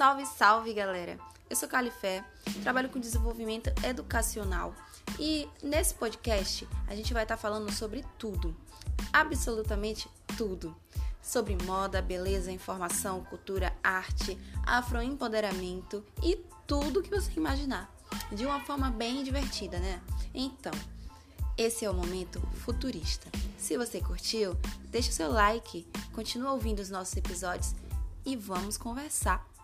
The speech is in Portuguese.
Salve, salve, galera! Eu sou Califé, trabalho com desenvolvimento educacional e nesse podcast a gente vai estar falando sobre tudo, absolutamente tudo. Sobre moda, beleza, informação, cultura, arte, afroempoderamento e tudo que você imaginar. De uma forma bem divertida, né? Então, esse é o momento futurista. Se você curtiu, deixa o seu like, continua ouvindo os nossos episódios e vamos conversar.